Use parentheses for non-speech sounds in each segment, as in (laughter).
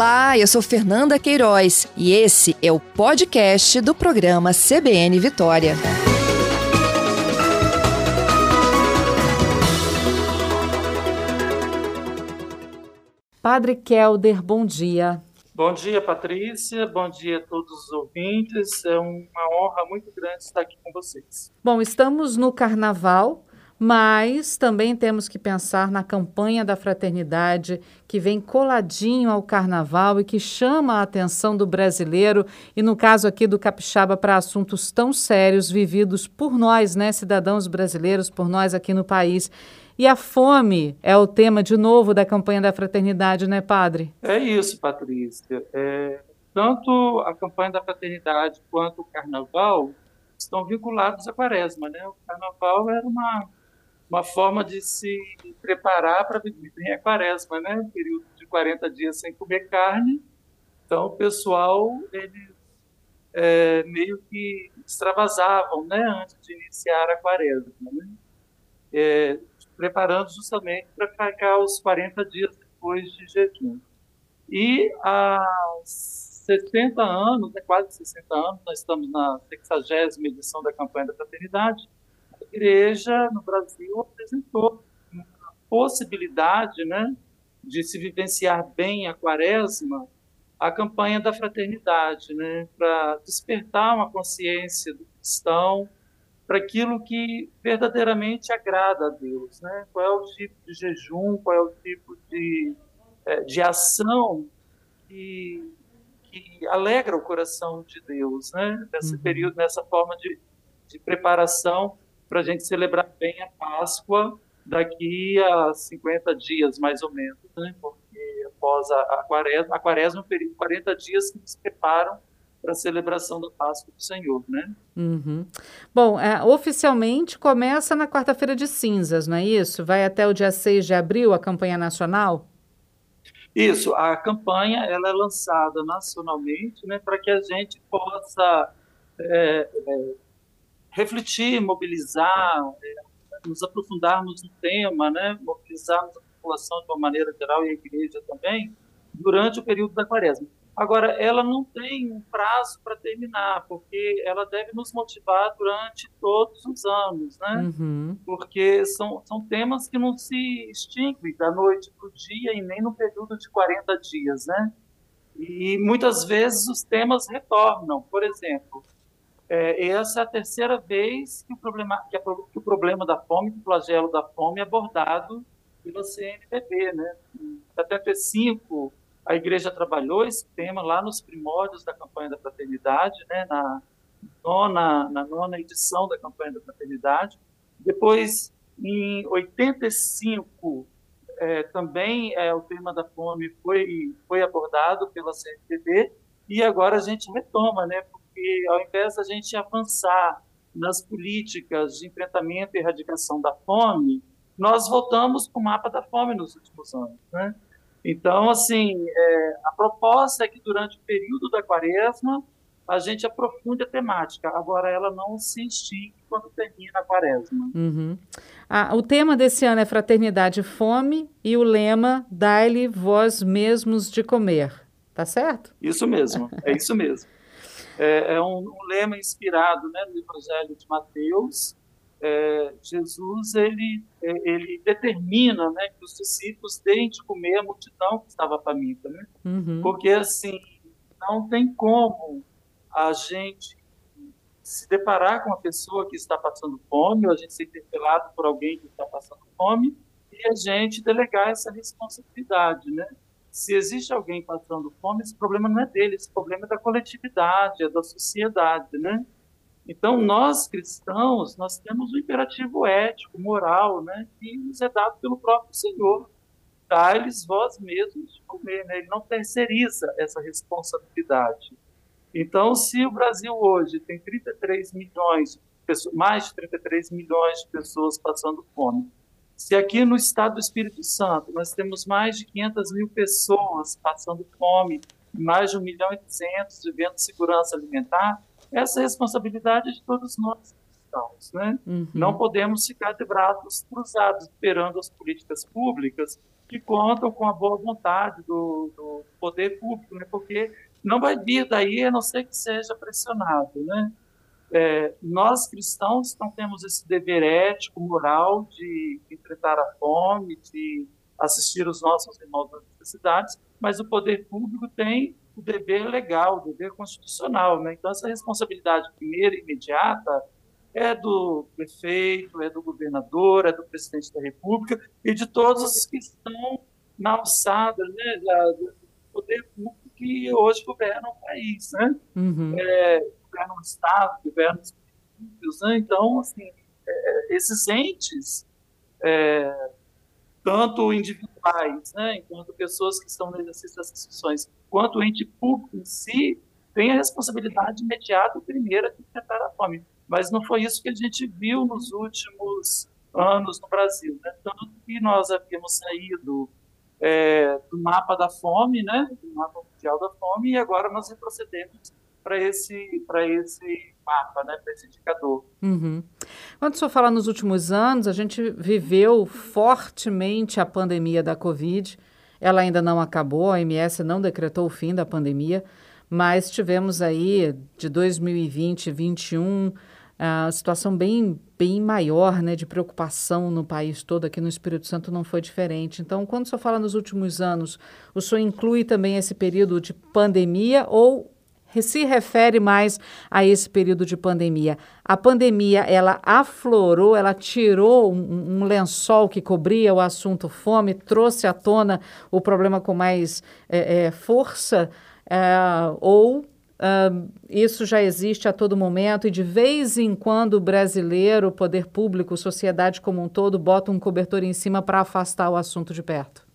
Olá, eu sou Fernanda Queiroz e esse é o podcast do programa CBN Vitória. Padre Kelder, bom dia. Bom dia, Patrícia. Bom dia a todos os ouvintes. É uma honra muito grande estar aqui com vocês. Bom, estamos no carnaval mas também temos que pensar na campanha da fraternidade que vem coladinho ao carnaval e que chama a atenção do brasileiro e no caso aqui do capixaba para assuntos tão sérios vividos por nós, né, cidadãos brasileiros, por nós aqui no país. E a fome é o tema de novo da campanha da fraternidade, né, padre? É isso, Patrícia. É, tanto a campanha da fraternidade quanto o carnaval estão vinculados à quaresma, né? O carnaval era uma uma forma de se preparar para viver a quaresma, né? Um período de 40 dias sem comer carne. Então, o pessoal, eles é, meio que extravasavam, né? Antes de iniciar a quaresma, né? É, preparando justamente para ficar os 40 dias depois de jejum. E há 60 anos, né, quase 60 anos, nós estamos na 60 edição da campanha da fraternidade, igreja no Brasil apresentou uma possibilidade né, de se vivenciar bem a quaresma, a campanha da fraternidade, né, para despertar uma consciência do cristão para aquilo que verdadeiramente agrada a Deus. Né? Qual é o tipo de jejum, qual é o tipo de, é, de ação que, que alegra o coração de Deus, né? nesse uhum. período, nessa forma de, de preparação para a gente celebrar bem a Páscoa daqui a 50 dias, mais ou menos, né? porque após a, a quaresma, a quaresma é um período de 40 dias que nos preparam para a celebração da Páscoa do Senhor, né? Uhum. Bom, é, oficialmente começa na quarta-feira de cinzas, não é isso? Vai até o dia 6 de abril a campanha nacional? Isso, a campanha ela é lançada nacionalmente, né, para que a gente possa é, é, refletir, mobilizar, é, nos aprofundarmos no tema, né, mobilizarmos a população de uma maneira geral e a igreja também, durante o período da quaresma. Agora, ela não tem um prazo para terminar, porque ela deve nos motivar durante todos os anos, né? Uhum. Porque são, são temas que não se extinguem da noite para o dia e nem no período de 40 dias, né? E muitas vezes os temas retornam. Por exemplo, é, essa é a terceira vez que o, problema, que, a, que o problema da fome, que o flagelo da fome é abordado pela CNBB. Né? Em 75, a igreja trabalhou esse tema lá nos primórdios da campanha da fraternidade, né? na, nona, na nona edição da campanha da fraternidade. Depois, em 85, é, também é, o tema da fome foi, foi abordado pela CNBB, e agora a gente retoma, né? Porque ao invés da gente avançar nas políticas de enfrentamento e erradicação da fome, nós voltamos para o mapa da fome nos últimos anos. Né? Então, assim, é, a proposta é que durante o período da quaresma a gente aprofunde a temática. Agora, ela não se extingue quando termina a quaresma. Uhum. Ah, o tema desse ano é Fraternidade e Fome e o lema Dai-lhe vós mesmos de comer. Tá certo? Isso mesmo, é isso mesmo (laughs) é, é um, um, lema inspirado né, no Evangelho de Mateus. É, Jesus ele, é, ele determina né, que os discípulos deem de comer a multidão que estava faminta. Né? Uhum. Porque, assim, não tem como a gente se deparar com uma pessoa que está passando fome, ou a gente ser interpelado por alguém que está passando fome, e a gente delegar essa responsabilidade, né? Se existe alguém passando fome, esse problema não é dele, esse problema é da coletividade, é da sociedade, né? Então, nós cristãos, nós temos um imperativo ético, moral, né, que nos é dado pelo próprio Senhor. Dá-lhes vós mesmos de comer, né? Ele não terceiriza essa responsabilidade. Então, se o Brasil hoje tem 33 milhões, mais de 33 milhões de pessoas passando fome, se aqui no estado do Espírito Santo nós temos mais de 500 mil pessoas passando fome, mais de 1 milhão e 200 vivendo segurança alimentar, essa é a responsabilidade de todos nós cristãos, né? Uhum. Não podemos ficar de braços cruzados esperando as políticas públicas que contam com a boa vontade do, do poder público, né? Porque não vai vir daí a não ser que seja pressionado, né? É, nós cristãos não temos esse dever ético, moral de enfrentar a fome, de assistir os nossos irmãos nas necessidades, mas o poder público tem o dever legal, o dever constitucional. Né? Então, essa responsabilidade primeira e imediata é do prefeito, é do governador, é do presidente da República e de todos os que estão na alçada né, do poder público que hoje governa o país. Né? Uhum. É, governa o Estado, governa os municípios. Né? Então, assim, é, esses entes, é, tanto individuais, né, enquanto pessoas que estão no exercício das instituições, quanto o ente público em si, tem a responsabilidade imediata primeira de enfrentar a fome. Mas não foi isso que a gente viu nos últimos anos no Brasil. Né? Tanto que nós havíamos saído é, do mapa da fome, né, do mapa mundial da fome, e agora nós retrocedemos para esse, esse mapa, né, para esse indicador. Uhum. Quando o senhor fala nos últimos anos, a gente viveu fortemente a pandemia da Covid. Ela ainda não acabou, a OMS não decretou o fim da pandemia, mas tivemos aí de 2020 e 2021 a situação bem, bem maior né, de preocupação no país todo, aqui no Espírito Santo não foi diferente. Então, quando o senhor fala nos últimos anos, o senhor inclui também esse período de pandemia ou se refere mais a esse período de pandemia. A pandemia, ela aflorou, ela tirou um, um, lençol que cobria o assunto fome, trouxe à tona o problema com mais é, é, força, é, ou isso já existe a todo momento e de vez em quando o brasileiro, o poder público, sociedade como um todo, bota um cobertor em cima para afastar o assunto de perto?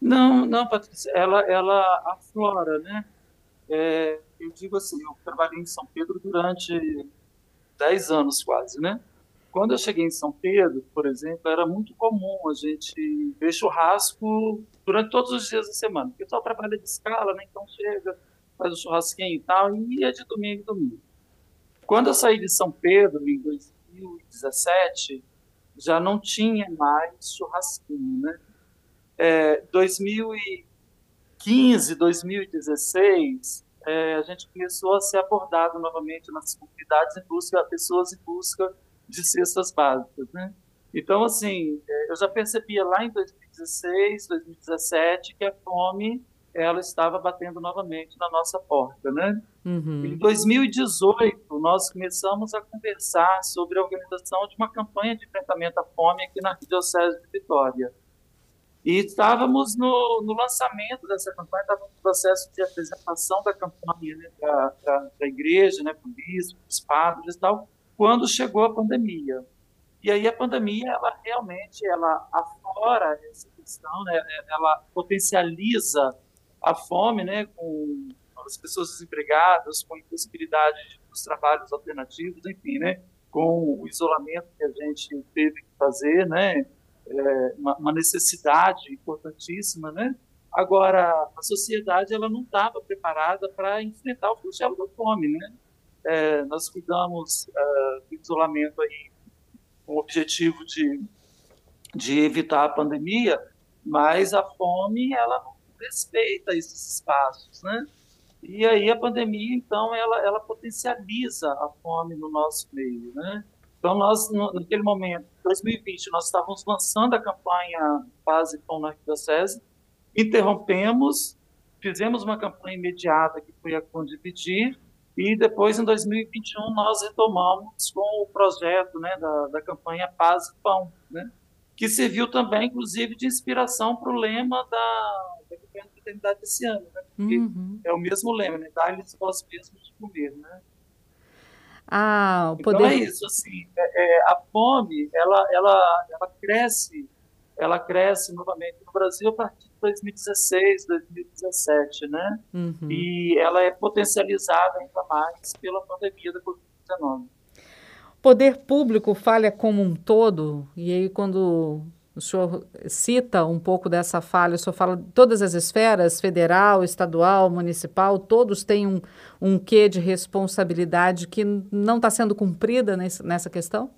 Não, não, Patrícia, ela, ela aflora, né? É, eu digo assim, eu trabalhei em São Pedro durante 10 anos quase, né? Quando eu cheguei em São Pedro, por exemplo, era muito comum a gente ver churrasco durante todos os dias da semana. O pessoal trabalha de escala, né? Então chega, faz o churrasquinho e tal, e ia de domingo em domingo. Quando eu saí de São Pedro, em 2017, já não tinha mais churrasquinho, né? É, 2015, 2016, é, a gente começou a ser abordado novamente nas comunidades em busca de pessoas em busca de cestas básicas, né? Então, assim, é, eu já percebia lá em 2016, 2017 que a fome ela estava batendo novamente na nossa porta, né? Uhum. Em 2018, nós começamos a conversar sobre a organização de uma campanha de enfrentamento à fome aqui na Diocese de Vitória. E estávamos no, no lançamento dessa campanha, estávamos no processo de apresentação da campanha né, para a igreja, né, para o bispo, para os padres e tal, quando chegou a pandemia. E aí a pandemia, ela realmente, ela aflora essa questão, né, ela potencializa a fome, né, com as pessoas desempregadas, com a impossibilidade dos trabalhos alternativos, enfim, né, com o isolamento que a gente teve que fazer, né, é, uma, uma, necessidade importantíssima, né? Agora, a sociedade ela não estava preparada para enfrentar o flagelo da fome, né? É, nós cuidamos uh, do isolamento aí com o objetivo de, de evitar a pandemia, mas a fome ela não respeita esses espaços, né? E aí a pandemia, então, ela, ela potencializa a fome no nosso meio, né? Então, nós, naquele momento, 2020, nós estávamos lançando a campanha Paz e Pão na Arquidiocese, interrompemos, fizemos uma campanha imediata que foi a Condividir, e depois, em 2021, nós retomamos com o projeto né, da, da campanha Paz e Pão, né, que serviu também, inclusive, de inspiração para o lema da, da campanha da fraternidade desse ano, né, porque uhum. é o mesmo lema, né, dar-lhes vós mesmos de comer, né. Ah, o poder... Então é isso, assim, é, é, a fome, ela, ela, ela cresce, ela cresce novamente no Brasil a partir de 2016, 2017, né? Uhum. E ela é potencializada ainda mais pela pandemia da Covid-19. Poder público falha como um todo, e aí quando O senhor cita um pouco dessa falha, o senhor fala todas as esferas, federal, estadual, municipal, todos têm um, um quê de responsabilidade que não está sendo cumprida nesse, nessa questão?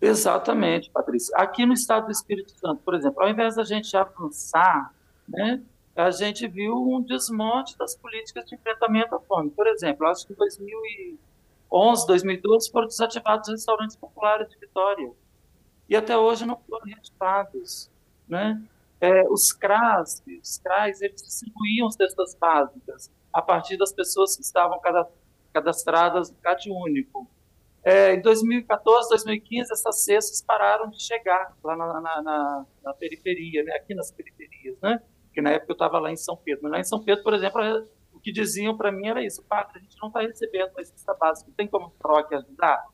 Exatamente, Patrícia. Aqui no estado do Espírito Santo, por exemplo, ao invés da gente avançar, né, a gente viu um desmonte das políticas de enfrentamento à fome. Por exemplo, acho que em 2011, 2012 foram desativados os restaurantes populares de Vitória e até hoje não foram reativados. Né? É, os CRAS, os CRAs, eles distribuíam cestas básicas a partir das pessoas que estavam cadastradas no CAD único. É, em 2014, 2015, essas cestas pararam de chegar lá na, na, na, na periferia, né? aqui nas periferias, né? Porque na época eu estava lá em São Pedro. Mas lá em São Pedro, por exemplo, o que diziam para mim era isso: Padre, a gente não está recebendo uma cesta básica, tem como troque ajudar?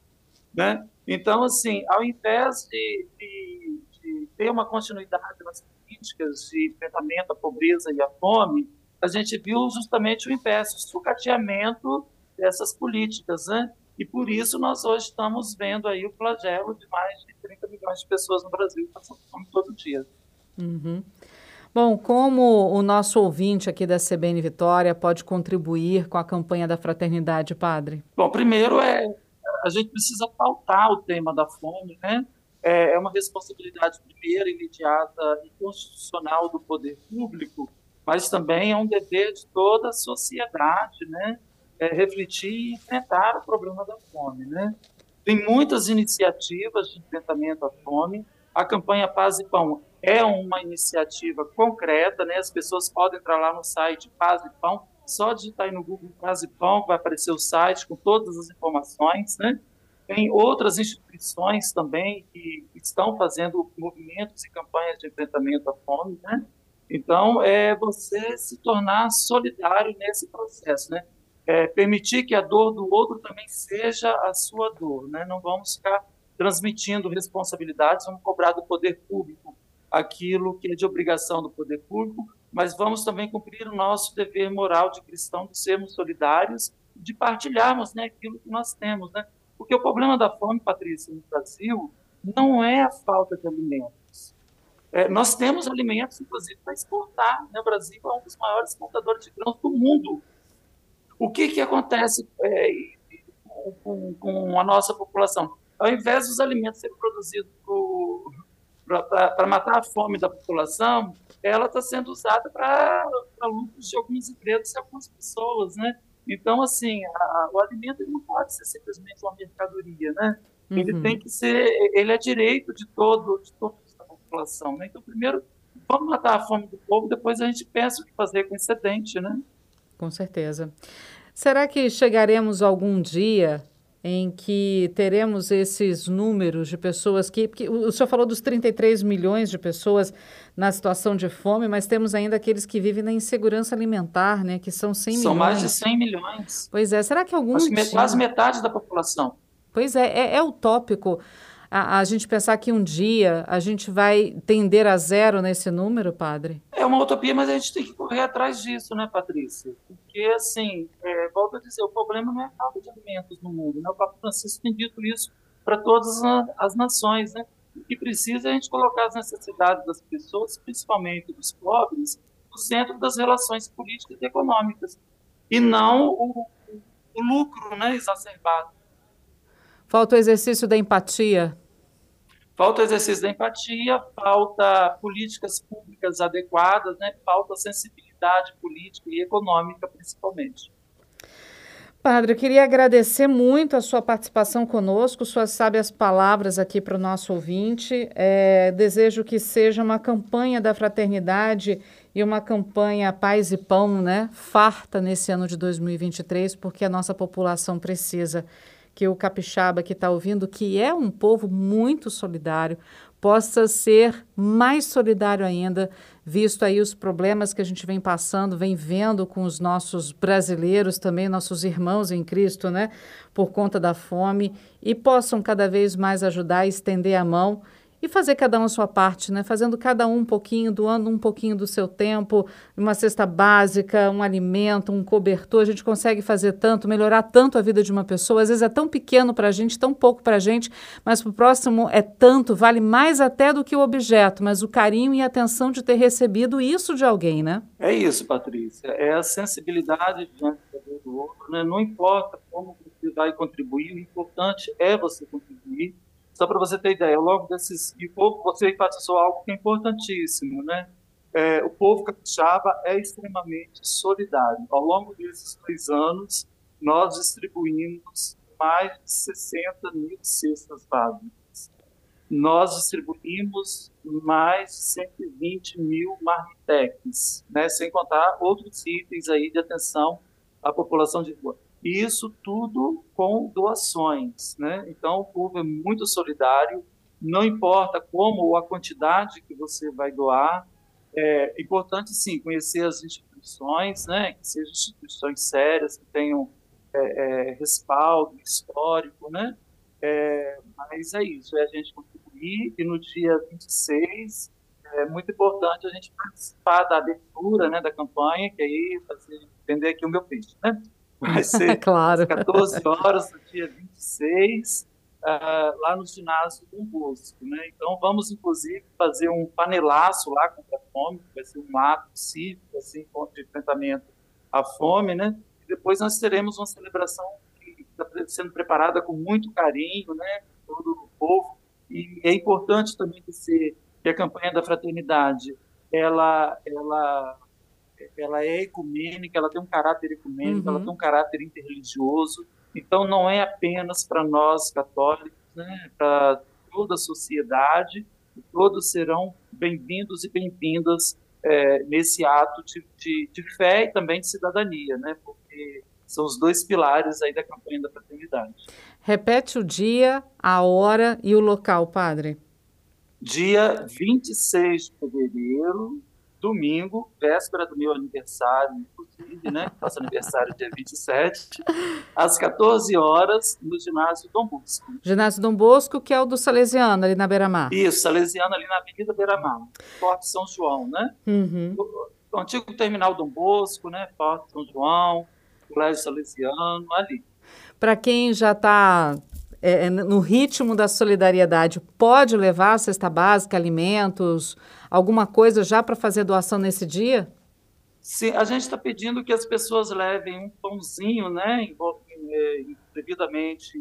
Né? Então, assim, ao invés de, de, de, ter uma continuidade nas políticas de enfrentamento à pobreza e à fome, a gente viu justamente o inverso, o sucateamento dessas políticas, né? E por isso nós hoje estamos vendo aí o flagelo de mais de 30 milhões de pessoas no Brasil passando fome todo dia. Uhum. Bom, como o nosso ouvinte aqui da CBN Vitória pode contribuir com a campanha da fraternidade, padre? Bom, primeiro é a gente precisa pautar o tema da fome, né? É, é uma responsabilidade primeira, imediata e constitucional do poder público, mas também é um dever de toda a sociedade, né? É, refletir e enfrentar o problema da fome, né? Tem muitas iniciativas de enfrentamento à fome. A campanha Paz e Pão é uma iniciativa concreta, né? As pessoas podem entrar lá no site Paz e Pão só digitar aí no Google Frase Pão, vai aparecer o site com todas as informações, né? Tem outras instituições também que estão fazendo movimentos e campanhas de enfrentamento à fome, né? Então, é você se tornar solidário nesse processo, né? É, permitir que a dor do outro também seja a sua dor, né? Não vamos ficar transmitindo responsabilidades, vamos cobrar do poder público aquilo que é de obrigação do poder público, mas vamos também cumprir o nosso dever moral de cristão de sermos solidários, de partilharmos né, aquilo que nós temos. Né? Porque o problema da fome, Patrícia, no Brasil, não é a falta de alimentos. É, nós temos alimentos, inclusive, para exportar. Né? O Brasil é um dos maiores exportadores de grãos do mundo. O que, que acontece é, com, com, a nossa população? Ao invés dos alimentos serem produzidos para matar a fome da população, ela está sendo usada para lucros de algumas empresas e algumas pessoas, né? Então, assim, a, o alimento não pode ser simplesmente uma mercadoria, né? Uhum. Ele tem que ser, ele é direito de todo, de toda a população, né? Então, primeiro, vamos matar a fome do povo, depois a gente pensa o que fazer com excedente, né? Com certeza. Será que chegaremos algum dia em que teremos esses números de pessoas que, que. O senhor falou dos 33 milhões de pessoas na situação de fome, mas temos ainda aqueles que vivem na insegurança alimentar, né? Que são 100 são milhões. São mais de 100 milhões. Pois é. Será que algum. Dia... Quase metade da população. Pois é, é, é utópico a, a, gente pensar que um dia a gente vai tender a zero nesse número, padre? É uma utopia, mas a gente tem que correr atrás disso, né, Patrícia? Porque, assim, é, volto a dizer, o problema não é a falta de alimentos no mundo, né? O Papa Francisco tem dito isso para todas as nações, né? O que precisa é a gente colocar as necessidades das pessoas, principalmente dos pobres, no centro das relações políticas e econômicas, e não o, o lucro né, exacerbado. Falta o exercício da empatia Falta exercício da empatia, falta políticas públicas adequadas, né? falta sensibilidade política e econômica, principalmente. Padre, eu queria agradecer muito a sua participação conosco, suas sábias palavras aqui para o nosso ouvinte. É, desejo que seja uma campanha da fraternidade e uma campanha Paz e Pão, né? Farta nesse ano de 2023, porque a nossa população precisa que o capixaba que está ouvindo, que é um povo muito solidário, possa ser mais solidário ainda, visto aí os problemas que a gente vem passando, vem vendo com os nossos brasileiros também, nossos irmãos em Cristo, né, por conta da fome, e possam cada vez mais ajudar, estender a mão e fazer cada um a sua parte, né? Fazendo cada um um pouquinho, doando um pouquinho do seu tempo, uma cesta básica, um alimento, um cobertor. A gente consegue fazer tanto, melhorar tanto a vida de uma pessoa. Às vezes é tão pequeno para a gente, tão pouco para a gente, mas para o próximo é tanto, vale mais até do que o objeto, mas o carinho e a atenção de ter recebido isso de alguém, né? É isso, Patrícia. É a sensibilidade diante do outro, né? Não importa como você vai contribuir, o importante é você contribuir só para você ter ideia, ao longo desses. E você enfatizou algo que é importantíssimo, né? É, o povo capixaba é extremamente solidário. Ao longo desses dois anos, nós distribuímos mais de 60 mil cestas básicas. Nós distribuímos mais de 120 mil marmitex, né? sem contar outros itens aí de atenção à população de rua. Isso tudo com doações, né? Então o povo é muito solidário, não importa como ou a quantidade que você vai doar, é importante sim conhecer as instituições, né? Que sejam instituições sérias, que tenham é, é, respaldo histórico, né? É, mas é isso, é a gente contribuir e no dia 26 é muito importante a gente participar da abertura, né, da campanha, que aí fazer entender aqui o meu peixe, né? Vai (laughs) ser claro. às 14 horas do dia 26, uh, ah, lá no ginásio do Bosco. Né? Então, vamos, inclusive, fazer um panelaço lá contra a fome, que vai ser um ato cívico, assim, o enfrentamento à fome, né? E depois nós teremos uma celebração que está sendo preparada com muito carinho, né? Todo o povo. E é importante também que, que a campanha da fraternidade ela, ela ela é ecumênica, ela tem um caráter ecumênico, uhum. ela tem um caráter interreligioso. Então, não é apenas para nós católicos, né, para toda a sociedade, todos serão bem-vindos e bem-vindas é, nesse ato de, de, de, fé e também de cidadania, né, porque são os dois pilares aí da campanha da fraternidade. Repete o dia, a hora e o local, padre. Dia 26 de fevereiro, domingo, véspera do meu aniversário, inclusive, né? (laughs) Faço aniversário dia 27, às 14 horas, no ginásio Dom Bosco. Ginásio Dom Bosco, que é o do Salesiano, ali na Beira-Mar. Isso, Salesiano, ali na Avenida Beira-Mar, Forte São João, né? Uhum. O, o, antigo terminal Dom Bosco, né? Forte São João, Colégio Salesiano, ali. Para quem já está é, é, no ritmo da solidariedade, pode levar a cesta básica, alimentos, alguma coisa já para fazer doação nesse dia? Sim, a gente está pedindo que as pessoas levem um pãozinho, né, é, devidamente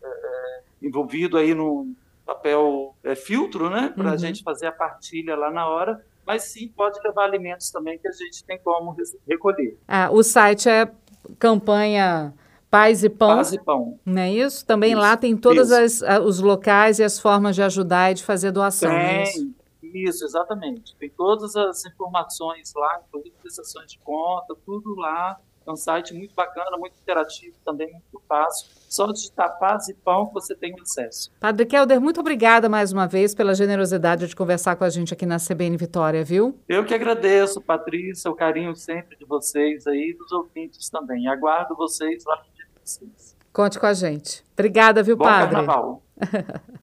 é, envolvido aí no papel filtro, né, para a uhum. gente fazer a partilha lá na hora. Mas sim, pode levar alimentos também que a gente tem como recolher. Ah, o site é campanha Paz e Pão. Paz e Pão. Não é isso? Também isso, lá tem todos os locais e as formas de ajudar e de fazer doação. Tem, é isso? isso? exatamente. Tem todas as informações lá, inclusive prestações de conta, tudo lá. É um site muito bacana, muito interativo também, muito fácil. Só digitar Paz e Pão que você tem acesso. Padre Kelder, muito obrigada mais uma vez pela generosidade de conversar com a gente aqui na CBN Vitória, viu? Eu que agradeço, Patrícia, o carinho sempre de vocês aí, dos ouvintes também. Aguardo vocês lá Conte com a gente. Obrigada, viu, Bom padre? Carnaval. (laughs)